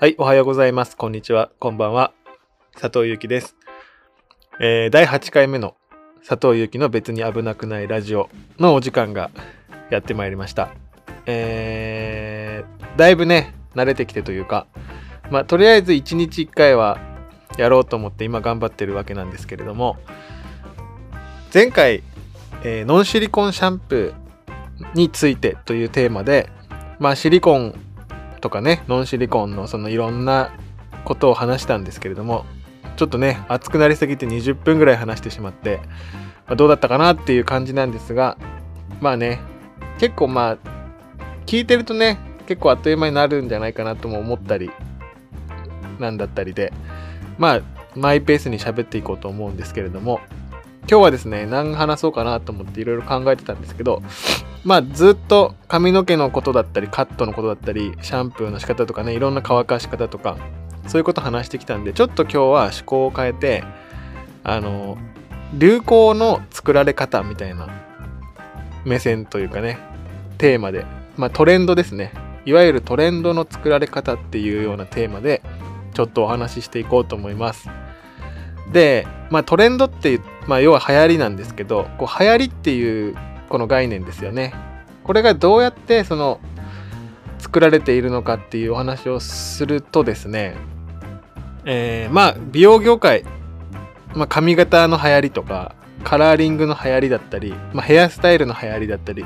はい、おはようございます。こんにちは。こんばんは。佐藤ゆきです。えー、第8回目の佐藤ゆきの別に危なくないラジオのお時間がやってまいりました。えー、だいぶね、慣れてきてというか、まあ、とりあえず1日1回はやろうと思って今頑張ってるわけなんですけれども、前回、えーノンシリコンシャンプーについてというテーマで、まあ、シリコンとかねノンシリコンのそのいろんなことを話したんですけれどもちょっとね熱くなりすぎて20分ぐらい話してしまって、まあ、どうだったかなっていう感じなんですがまあね結構まあ聞いてるとね結構あっという間になるんじゃないかなとも思ったりなんだったりでまあマイペースに喋っていこうと思うんですけれども今日はですね何話そうかなと思っていろいろ考えてたんですけどまあずっと髪の毛のことだったりカットのことだったりシャンプーの仕方とかねいろんな乾かし方とかそういうこと話してきたんでちょっと今日は趣向を変えてあの流行の作られ方みたいな目線というかねテーマでまあトレンドですね。いわゆるトレンドの作られ方っていうようなテーマでちょっとお話ししていこうと思います。でまあトレンドっていうまあ要は流行りなんですけどこう流行りっていうこの概念ですよね。これがどうやってその作られているのかっていうお話をするとですね、えー、まあ美容業界、まあ、髪型の流行りとかカラーリングの流行りだったり、まあ、ヘアスタイルの流行りだったり、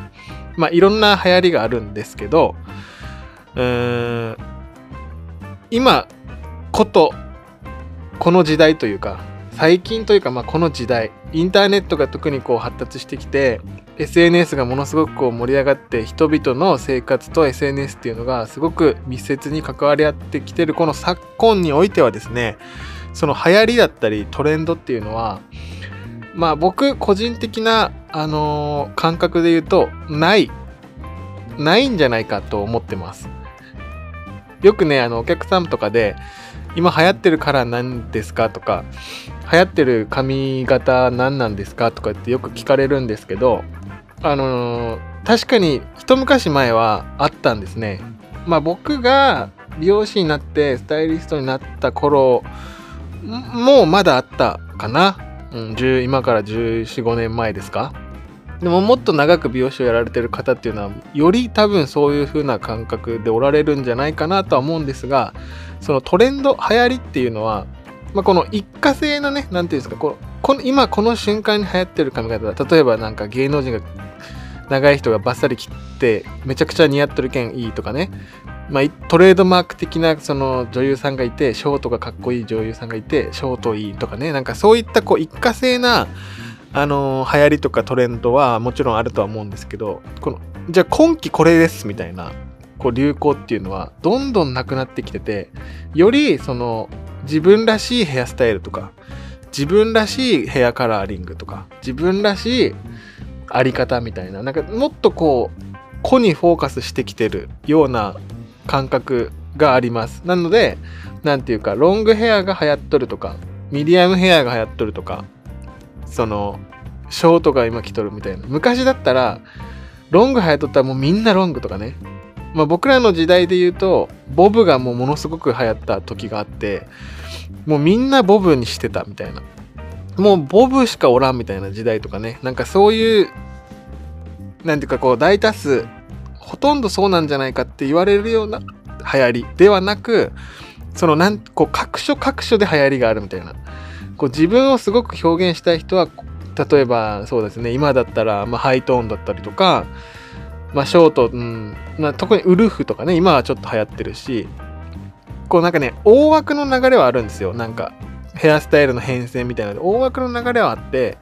まあ、いろんな流行りがあるんですけどうーん今ことこの時代というか最近というか、まあ、この時代インターネットが特にこう発達してきて SNS がものすごくこう盛り上がって人々の生活と SNS っていうのがすごく密接に関わり合ってきてるこの昨今においてはですねその流行りだったりトレンドっていうのはまあ僕個人的な、あのー感覚で言うとないないんじゃないかと思ってます。よくねあのお客さんとかで今流行ってるカラー何ですかとか流行ってる髪型何なんですかとかってよく聞かれるんですけどあのー確かに一昔前はあったんですね。まあ僕が美容師になってスタイリストになった頃もうまだあったかな、うん、今から1415年前ですか。でももっと長く美容師をやられてる方っていうのはより多分そういう風な感覚でおられるんじゃないかなとは思うんですがそのトレンド流行りっていうのは、まあ、この一過性のね何ていうんですかこのこの今この瞬間に流行ってる髪型例えばなんか芸能人が長い人がバッサリ切ってめちゃくちゃ似合ってるけんいいとかね、まあ、トレードマーク的なその女優さんがいてショートがかっこいい女優さんがいてショートいいとかね。なんかそういったこう一過性なあの流行りとかトレンドはもちろんあるとは思うんですけどこのじゃあ今季これですみたいなこう流行っていうのはどんどんなくなってきててよりその自分らしいヘアスタイルとか自分らしいヘアカラーリングとか自分らしいあり方みたいななんかもっとこう個にフォーカスしてきてるような感覚があります。なのでなんていうかロングヘアが流行っとるとかミディアムヘアが流行っとるとかそのショートが今来とるみたいな。昔だったらロング流行っとったらもうみんなロングとかね。まあ僕らの時代で言うとボブがもうものすごく流行った時があってもうみんなボブにしてたみたいな。もうボブしかおらんみたいな時代とかね。なんかそういうなんていうかこう大多数ほとんどそうなんじゃないかって言われるような流行りではなくそのなんこう各所各所で流行りがあるみたいな。こう自分をすごく表現したい人は例えばそうですね。今だったら、まあ、ハイトーンだったりとか、まあ、ショート、うん。まあ、特にウルフとかね今はちょっと流行ってるしこうなんかね大枠の流れはあるんですよ。なんかヘアスタイルの変遷みたいなので大枠の流れはあって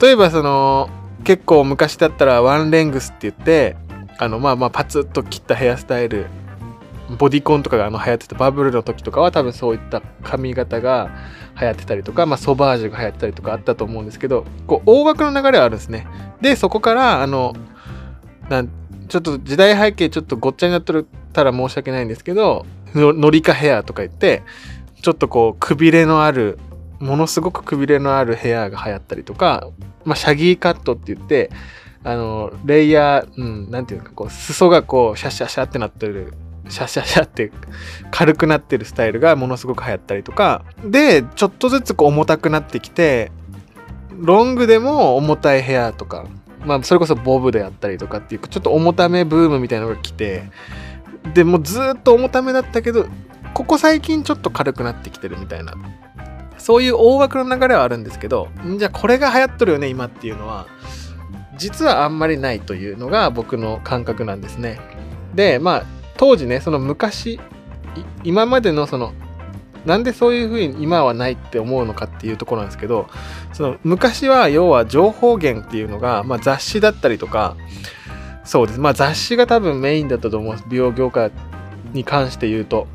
例えばその結構昔だったらワンレングスって言ってあのまあまあパツッと切ったヘアスタイルボディコンとかがあの流行ってたバブルの時とかは多分そういった髪型が流行ってたりとか、まあ、ソバージュが流行ってたりとかあったと思うんですけどこう大枠の流れはあるんですね。でそこからあのなちょっと時代背景ちょっとごっちゃになってたら申し訳ないんですけどノリカヘアとか言ってちょっとこうくびれのあるものすごくくびれのあるヘアが流行ったりとか、まあ、シャギーカットって言ってあのレイヤー、うん、なんていうかこう裾がこうシャシャシャってなってるシャシャシャって軽くなってるスタイルがものすごく流行ったりとかでちょっとずつこう重たくなってきてロングでも重たいヘアとかまあそれこそボブであったりとかっていうちょっと重ためブームみたいなのが来てでもずっと重ためだったけどここ最近ちょっと軽くなってきてるみたいな。そういう大枠の流れはあるんですけどじゃあこれが流行っとるよね今っていうのは実はあんまりないというのが僕の感覚なんですね。でまあ当時ねその昔今までのそのなんでそういうふうに今はないって思うのかっていうところなんですけどその昔は要は情報源っていうのが、まあ、雑誌だったりとかそうです。まあ雑誌が多分メインだったと思う美容業界に関して言うと。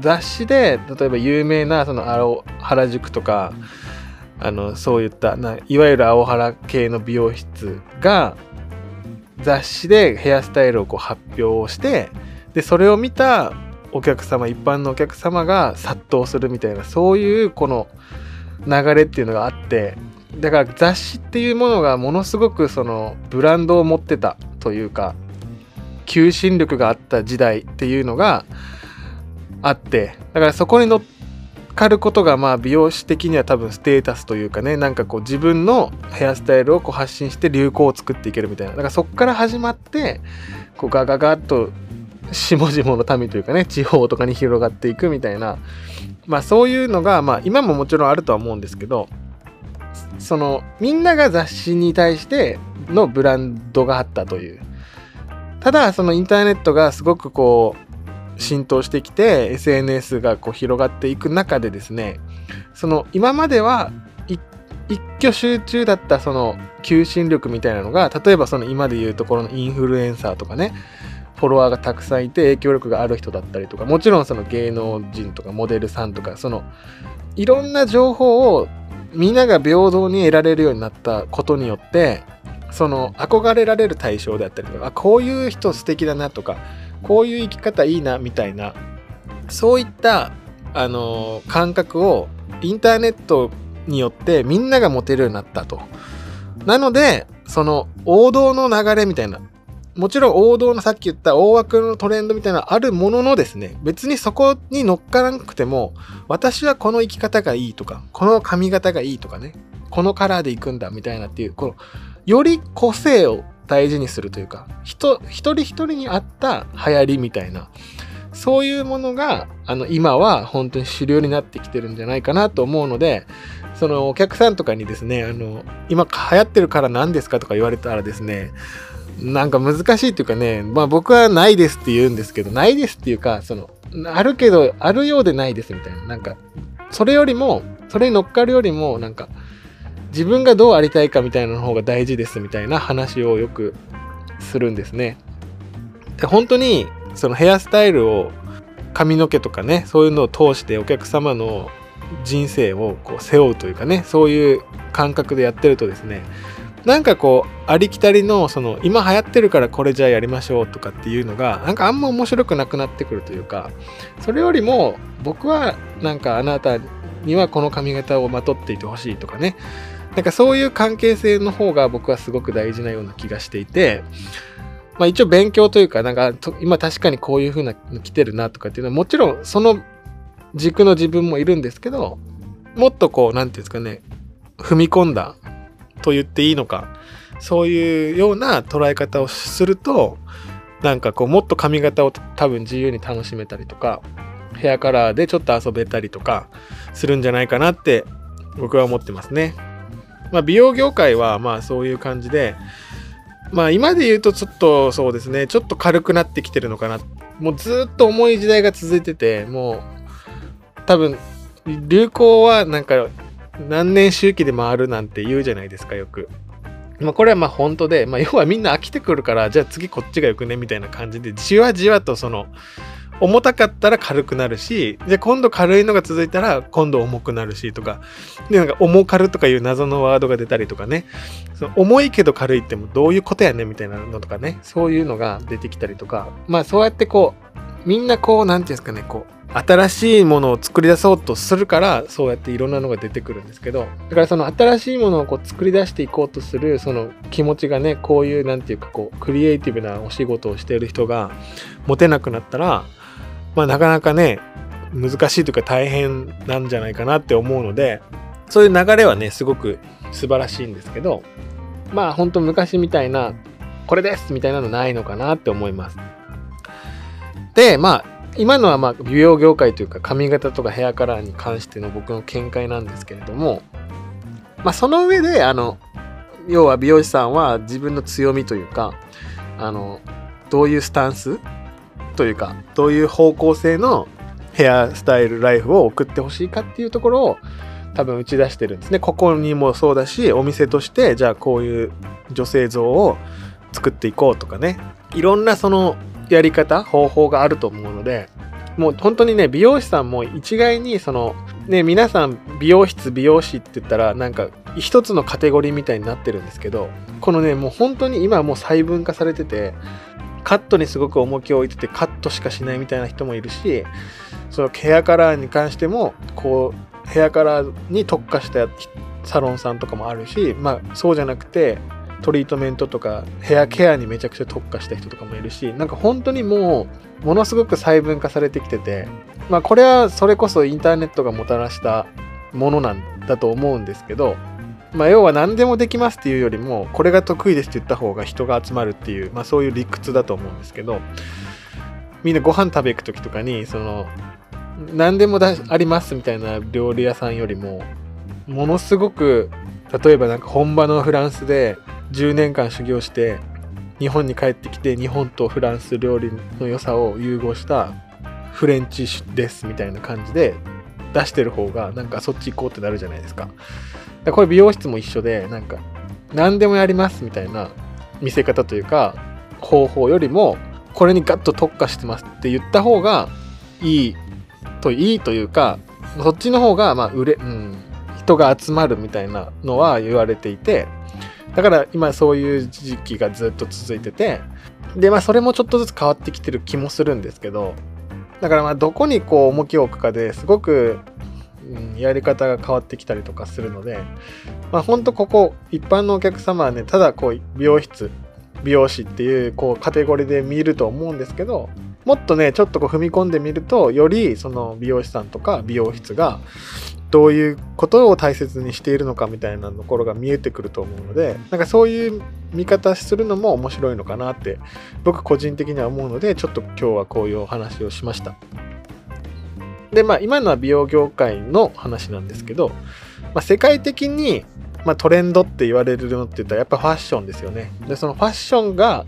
雑誌で例えば有名なその青原宿とかあのそういったないわゆる青原系の美容室が雑誌でヘアスタイルをこう発表してでそれを見たお客様一般のお客様が殺到するみたいなそういうこの流れっていうのがあってだから雑誌っていうものがものすごくそのブランドを持ってたというか求心力があった時代っていうのがあってだからそこに乗っかることがまあ美容師的には多分ステータスというかねなんかこう自分のヘアスタイルをこう発信して流行を作っていけるみたいな。だからそこから始まってこうガガガッと下々の民というかね地方とかに広がっていくみたいな。まあそういうのがまあ今ももちろんあるとは思うんですけどそのみんなが雑誌に対してのブランドがあったという。ただそのインターネットがすごくこう浸透してきて SNS がこう広がっていく中でですねその今までは一挙集中だったその求心力みたいなのが例えばその今で言うところのインフルエンサーとかねフォロワーがたくさんいて影響力がある人だったりとかもちろんその芸能人とかモデルさんとかそのいろんな情報をみんなが平等に得られるようになったことによってその憧れられる対象であったりとかこういう人素敵だなとかこういう生き方いいなみたいなそういったあの感覚をインターネットによってみんなが持てるようになったと。なのでその王道の流れみたいなもちろん王道のさっき言った大枠のトレンドみたいなのあるもののですね、別にそこに乗っからなくても、私はこの生き方がいいとか、この髪型がいいとかね、このカラーで行くんだみたいなっていう、この、より個性を大事にするというか、人、一人一人に合った流行りみたいな、そういうものが、あの、今は本当に主流になってきてるんじゃないかなと思うので、そのお客さんとかにですね、あの、今流行ってるから何ですかとか言われたらですね、なんか難しいっていうかね、まあ僕はないですって言うんですけど、ないですっていうか、その、あるけど、あるようでないですみたいな。なんか、それよりも、それに乗っかるよりも、なんか、自分がどうありたいかみたいなの方が大事ですみたいな話をよくするんですね。で、本当に、そのヘアスタイルを、髪の毛とかね、そういうのを通してお客様の人生をこう背負うというかね、そういう感覚でやってるとですね、なんかこうありきたりのその今流行ってるからこれじゃあやりましょうとかっていうのがなんかあんま面白くなくなってくるというかそれよりも僕はなんかあなたにはこの髪型をまとっていてほしいとかね。なんかそういう関係性の方が僕はすごく大事なような気がしていてまあ一応勉強というかなんか今確かにこういう風なの来てるなとかっていうのはもちろんその軸の自分もいるんですけどもっとこう何て言うんですかね踏み込んだと言っていいのかそういうような捉え方をするとなんかこうもっと髪型を多分自由に楽しめたりとかヘアカラーでちょっと遊べたりとかするんじゃないかなって僕は思ってますね。まあ、美容業界はまあそういう感じでまあ今で言うとちょっとそうですねちょっと軽くなってきてるのかなもうずっと重い時代が続いててもう多分流行はなんか何年周期で回るなんて言うじゃないですか、よく。まあ、これはまあ本当で、まあ、要はみんな飽きてくるから、じゃあ次こっちがよくね、みたいな感じで、じわじわとその、重たかったら軽くなるし、じゃあ今度軽いのが続いたら今度重くなるしとか、で、なんか重軽とかいう謎のワードが出たりとかね、その重いけど軽いってもどういうことやねみたいなのとかね、そういうのが出てきたりとか、まあそうやってこう、みんなこう、なんていうんですかね、こう、新しいものを作り出そうとするからそうやっていろんなのが出てくるんですけどだからその新しいものをこう作り出していこうとするその気持ちがねこういうなんていうかこうクリエイティブなお仕事をしている人が持てなくなったらまあなかなかね難しいというか大変なんじゃないかなって思うのでそういう流れはねすごく素晴らしいんですけどまあ本当昔みたいなこれですみたいなのないのかなって思います。でまあ今のはまあ美容業界というか髪型とかヘアカラーに関しての僕の見解なんですけれども、まあ、その上であの要は美容師さんは自分の強みというかあのどういうスタンス？というかどういう方向性のヘアスタイルライフを送ってほしいかっていうところを多分打ち出してるんですね。ここにもそうだしお店としてじゃあこういう女性像を作っていこうとかねいろんなそのやり方方法があると思うのでもう本当にね美容師さんも一概にそのね皆さん美容室美容師って言ったらなんか一つのカテゴリーみたいになってるんですけどこのねもう本当に今もう細分化されててカットにすごく重きを置いててカットしかしないみたいな人もいるしそのヘアカラーに関してもこうヘアカラーに特化したサロンさんとかもあるしまあそうじゃなくてトリートメントとかヘアケアにめちゃくちゃ特化した人とかもいるしなんか本当にもうものすごく細分化されてきててまあこれはそれこそインターネットがもたらしたものなんだと思うんですけどまあ要は何でもできますっていうよりもこれが得意ですって言った方が人が集まるっていうまあそういう理屈だと思うんですけどみんなご飯食べ行く時とかにその何でもだありますみたいな料理屋さんよりもものすごく例えばなんか本場のフランスで10年間修行して日本に帰ってきて日本とフランス料理の良さを融合したフレンチですみたいな感じで出してる方がなんかそっち行こうってなるじゃないですか。これ美容室も一緒でなんか何でもやりますみたいな見せ方というか方法よりもこれにガッと特化してますって言った方がいいといいというかそっちの方がまあ売れ、うん、人が集まるみたいなのは言われていてだから今そういう時期がずっと続いてて、で、まあそれもちょっとずつ変わってきてる気もするんですけど、だからまあどこにこう重きを置くかですごく、やり方が変わってきたりとかするので、まあほんとここ一般のお客様はね、ただこう美容室、美容師っていうこうカテゴリーで見ると思うんですけど、もっとね、ちょっとこう踏み込んでみると、よりその美容師さんとか美容室がどういうことを大切にしているのかみたいなところが見えてくると思うのでなんかそういう見方するのも面白いのかなって僕個人的には思うのでちょっと今日はこういうお話をしました。でまあ今のは美容業界の話なんですけど、まあ、世界的に、まあ、トレンドって言われるのって言ったらやっぱファッションですよね。でそのファッションが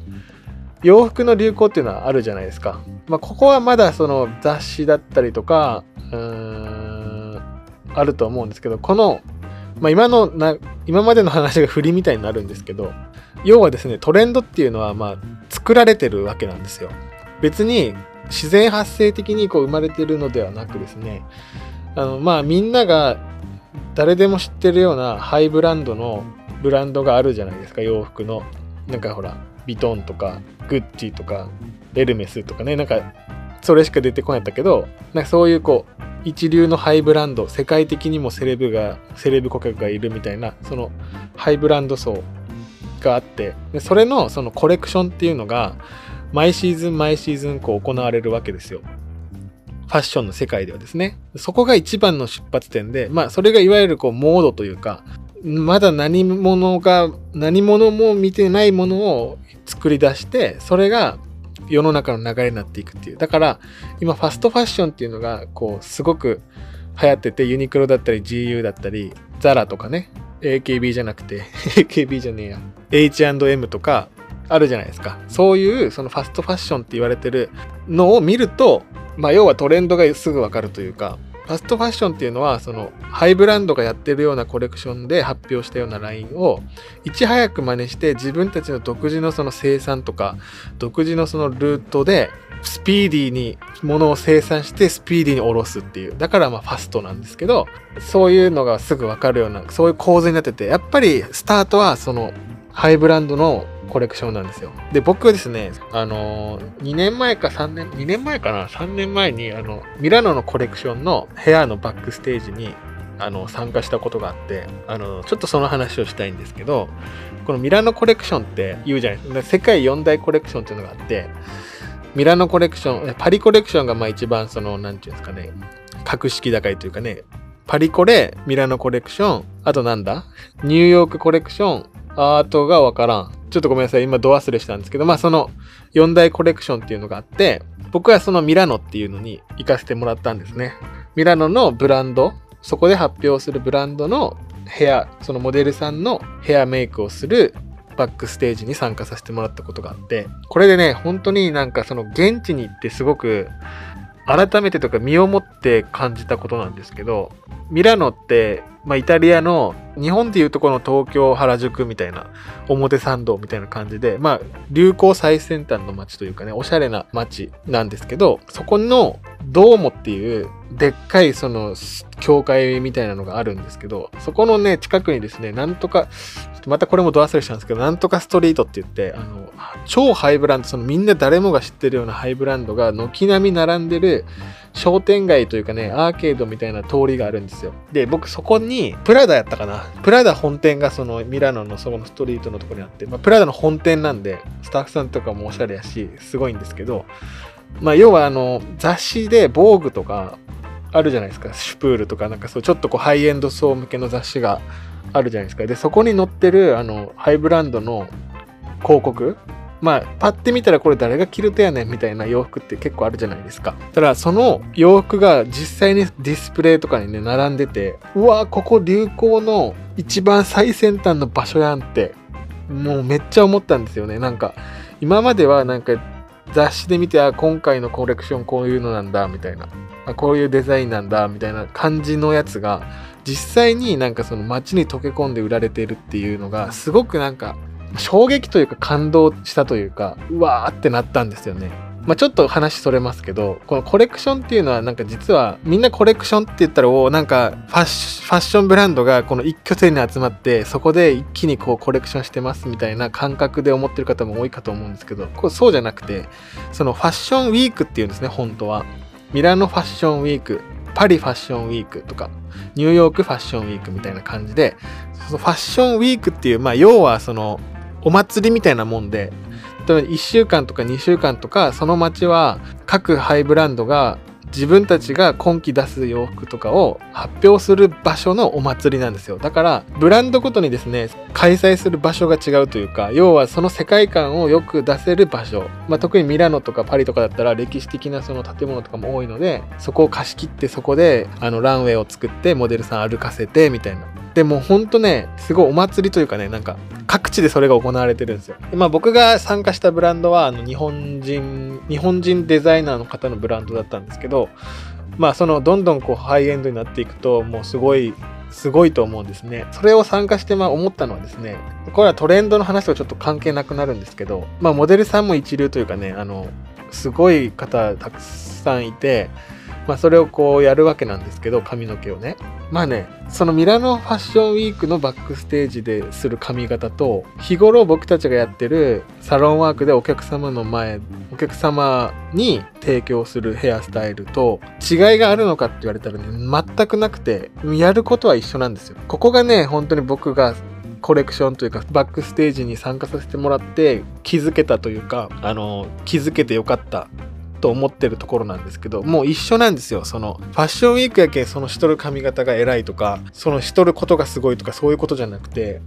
洋服の流行っていうのはあるじゃないですか、まあ、ここはまだその雑誌だったりとかうーんあると思うんですけどこの、まあ、今のな今までの話が振りみたいになるんですけど要はですねトレンドっていうのはまあ作られてるわけなんですよ。別に自然発生的にこう生まれてるのではなくですねあのまあみんなが誰でも知ってるようなハイブランドのブランドがあるじゃないですか。洋服の。なんかほらビトンとかグッチとかエルメスとかね。なんかそれしか出てこないんだけどなんかそういうこう一流のハイブランド世界的にもセレブがセレブ顧客がいるみたいなそのハイブランド層があってでそれのそのコレクションっていうのが毎シーズン毎シーズンこう行われるわけですよ。ファッションの世界ではですね。そこが一番の出発点で、まあそれがいわゆるこうモードというか、まだ何者が、何者も見てないものを作り出して、それが世の中の流れになっていくっていう。だから、今、ファストファッションっていうのが、こう、すごく流行ってて、ユニクロだったり、GU だったり、ザラとかね、AKB じゃなくて、AKB じゃねえや、H&M とか、あるじゃないですか。そういう、そのファストファッションって言われてるのを見ると、まあ、要はトレンドがすぐわかるというか、ファストファッションっていうのは、その、ハイブランドがやってるようなコレクションで発表したようなラインを、いち早く真似して自分たちの独自のその生産とか、独自のそのルートで、スピーディーに物を生産してスピーディーに下ろすっていう。だからまあファストなんですけど、そういうのがすぐわかるような、そういう構図になってて、やっぱりスタートはその、ハイブランドのコレクションなんですよ。で、僕はですね、あの、2年前か3年、2年前かな ?3 年前に、あの、ミラノのコレクションの部屋のバックステージに、あの、参加したことがあって、あの、ちょっとその話をしたいんですけど、このミラノコレクションって言うじゃないですか。世界4大コレクションっていうのがあって、ミラノコレクション、パリコレクションがまあ一番その、なんていうんですかね、格式高いというかね、パリコレ、ミラノコレクション、あとなんだ？ニューヨークコレクション、アートがわからん。ちょっとごめんなさい。今、ド忘れしたんですけど、まあ、その4大コレクションっていうのがあって、僕はそのミラノっていうのに行かせてもらったんですね。ミラノのブランド、そこで発表するブランドのヘア、そのモデルさんのヘアメイクをするバックステージに参加させてもらったことがあって、これでね、本当になんかその現地に行ってすごく改めてとか身をもって感じたことなんですけど、ミラノって、まあ、イタリアの日本でいうとこの東京原宿みたいな表参道みたいな感じで、まあ、流行最先端の街というかね、おしゃれな街なんですけど、そこのドーモっていうでっかいその教会みたいなのがあるんですけど、そこのね、近くにですね、なんとか、とまたこれもド忘れしたんですけど、なんとかストリートって言って、あの、超ハイブランド、そのみんな誰もが知ってるようなハイブランドが軒並み並んでる商店街というかね、アーケードみたいな通りがあるんですよ。で、僕そこに、プラダやったかな？プラダ本店がそのミラノのそこのストリートのとこにあって、まあ、プラダの本店なんで、スタッフさんとかもおしゃれやし、すごいんですけど、まあ、要はあの、雑誌で、防具とか、あるじゃないですか。シュプールとか、なんかそう、ちょっとこう、ハイエンド層向けの雑誌があるじゃないですか。で、そこに載ってる、あの、ハイブランドの広告まあ、パッて見たらこれ誰が着るとやねんみたいな洋服って結構あるじゃないですか。ただ、その洋服が実際にディスプレイとかにね、並んでて、うわここ流行の一番最先端の場所やんって、もうめっちゃ思ったんですよね。なんか、今まではなんか雑誌で見て、あ、今回のコレクションこういうのなんだ、みたいな。あ、こういうデザインなんだ、みたいな感じのやつが、実際になんかその街に溶け込んで売られてるっていうのが、すごくなんか衝撃というか感動したというか、うわーってなったんですよね。まあ、ちょっと話それますけど、このコレクションっていうのはなんか実はみんなコレクションって言ったら、おなんかファッションブランドがこの一拠点に集まってそこで一気にこうコレクションしてますみたいな感覚で思ってる方も多いかと思うんですけど、これそうじゃなくて、そのファッションウィークっていうんですね、本当は。ミラノファッションウィーク、パリファッションウィークとか、ニューヨークファッションウィークみたいな感じで、そのファッションウィークっていう、まあ要はそのお祭りみたいなもんで、例えば1週間とか2週間とか、その街は各ハイブランドが自分たちが今季出す洋服とかを発表する場所のお祭りなんですよ。だから、ブランドごとにですね、開催する場所が違うというか、要はその世界観をよく出せる場所。まあ、特にミラノとかパリとかだったら歴史的なその建物とかも多いので、そこを貸し切ってそこであのランウェイを作ってモデルさん歩かせてみたいな。でもほんとね、すごいお祭りというかね、なんか各地でそれが行われてるんですよ。でまあ僕が参加したブランドはあの日本人、日本人デザイナーの方のブランドだったんですけど、まあそのどんどんこうハイエンドになっていくともうすごいすごいと思うんですね。それを参加してまあ思ったのはですね、これはトレンドの話とちょっと関係なくなるんですけど、まあモデルさんも一流というかね、あの、すごい方たくさんいて、まあそれをこうやるわけなんですけど、髪の毛をね。まあね、そのミラノファッションウィークのバックステージでする髪型と、日頃僕たちがやってるサロンワークでお客様の前、お客様に提供するヘアスタイルと違いがあるのかって言われたらね、全くなくて、やることは一緒なんですよ。ここがね、本当に僕がコレクションというかバックステージに参加させてもらって気づけたというかあの気づけてよかったと思ってるところなんですけど、もう一緒なんですよ。その、ファッションウィークやけんそのしとる髪型が偉いとか、そのしとることがすごいとか、そういうことじゃなくて、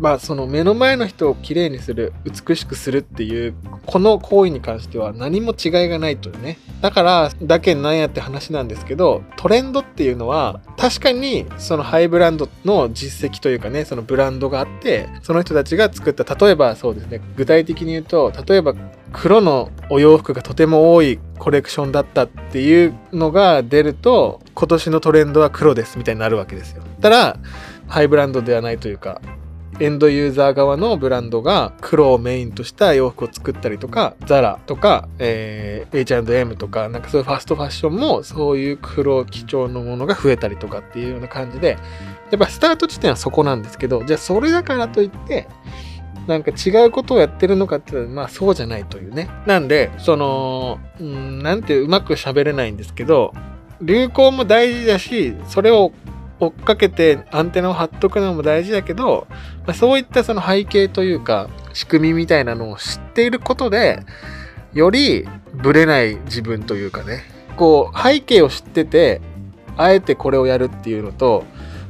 まあ、その目の前の人を綺麗にする、美しくするっていう、この行為に関しては何も違いがないというね。だから、だけなんやって話なんですけど、トレンドっていうのは、確かに、そのハイブランドの実績というかね、そのブランドがあって、その人たちが作った、例えばそうですね、具体的に言うと、例えば黒のお洋服がとても多いコレクションだったっていうのが出ると今年のトレンドは黒ですみたいになるわけですよ。ただハイブランドではないというかエンドユーザー側のブランドが黒をメインとした洋服を作ったりとか、ザラとか、えー、H&M とか、なんかそういうファストファッションもそういう黒基調のものが増えたりとかっていうような感じで、やっぱスタート地点はそこなんですけど、じゃあそれだからといって、なんか違うことをやってるのかっていうとまあそうじゃないというね。なんで、その、うん、なんてうまく喋れないんですけど、流行も大事だし、それを追っかけてアンテナを張っとくのも大事だけど、まあ、そういったその背景というか、仕組みみたいなのを知っていることで、よりブレない自分というかね、こう背景を知ってて、あえてこれをやるっていうのと、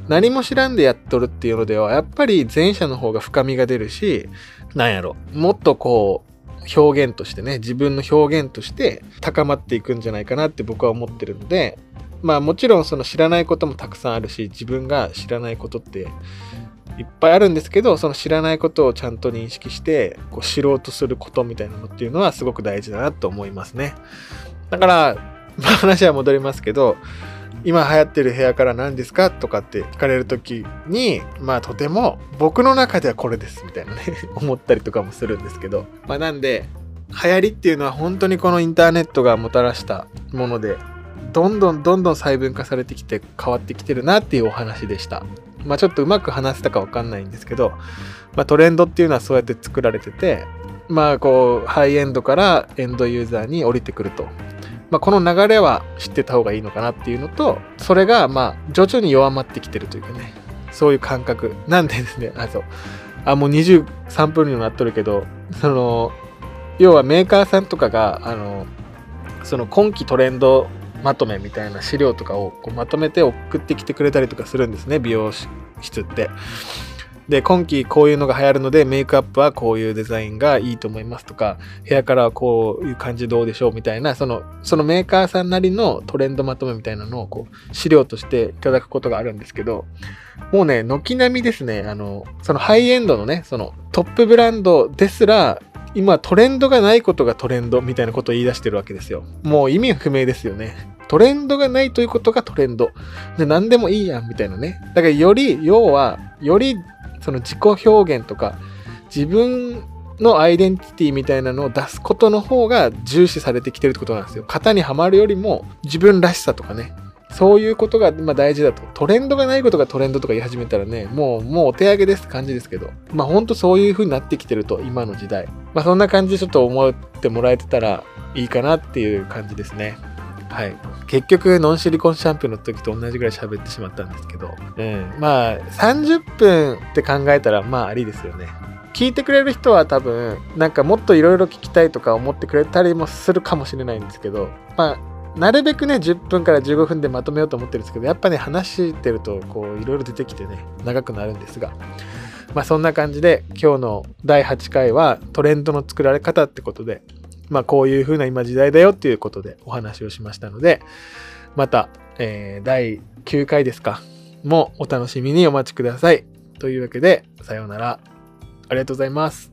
何も知らんでやっとるっていうのでは、やっぱり前者の方が深みが出るし、なんやろ、もっとこう、表現としてね、自分の表現として高まっていくんじゃないかなって僕は思ってるので、まあもちろんその知らないこともたくさんあるし、自分が知らないことっていっぱいあるんですけど、その知らないことをちゃんと認識して、こう知ろうとすることみたいなのっていうのはすごく大事だなと思いますね。だから、まあ話は戻りますけど、今流行ってる部屋から何ですか？とかって聞かれる時に、まあとても僕の中ではこれですみたいなね 思ったりとかもするんですけど、まあなんで、流行りっていうのは本当にこのインターネットがもたらしたもので、どんどんどんどん細分化されてきて変わってきてるなっていうお話でした。まあちょっとうまく話せたかわかんないんですけど、まあトレンドっていうのはそうやって作られてて、まあこうハイエンドからエンドユーザーに降りてくると。まあこの流れは知ってた方がいいのかなっていうのと、それがまあ徐々に弱まってきてるというかね、そういう感覚。なんでですね、あ、そう。あ、もう23分にもなっとるけど、その、要はメーカーさんとかが、あの、その今季トレンドまとめみたいな資料とかをこうまとめて送ってきてくれたりとかするんですね美容室って。で今季こういうのが流行るのでメイクアップはこういうデザインがいいと思いますとかヘアカラーはこういう感じどうでしょうみたいなそのそのメーカーさんなりのトレンドまとめみたいなのをこう資料としていただくことがあるんですけどもうね軒並みですねあのそのハイエンドのねそのトップブランドですら今トレンドがないことがトレンドみたいなことを言い出してるわけですよ。もう意味不明ですよね。トレンドがないということがトレンド。で、何でもいいやんみたいなね。だからより、要は、よりその自己表現とか、自分のアイデンティティみたいなのを出すことの方が重視されてきてるってことなんですよ。型にはまるよりも自分らしさとかね、そういうことがま大事だと。トレンドがないことがトレンドとか言い始めたらね、もう、もうお手上げですって感じですけど。まあほんとそういう風になってきてると、今の時代。まあそんな感じでちょっと思ってもらえてたらいいかなっていう感じですね。はい。結局、ノンシリコンシャンプーの時と同じぐらい喋ってしまったんですけど。うん。まあ、30分って考えたら、まあありですよね。聞いてくれる人は多分、なんかもっといろいろ聞きたいとか思ってくれたりもするかもしれないんですけど、まあ、なるべくね、10分から15分でまとめようと思ってるんですけど、やっぱね、話してると、こう、いろいろ出てきてね、長くなるんですが、まあそんな感じで、今日の第8回はトレンドの作られ方ってことで、まあこういう風な今時代だよっていうことでお話をしましたので、また、えー、第9回ですか、もお楽しみにお待ちください。というわけで、さようなら。ありがとうございます。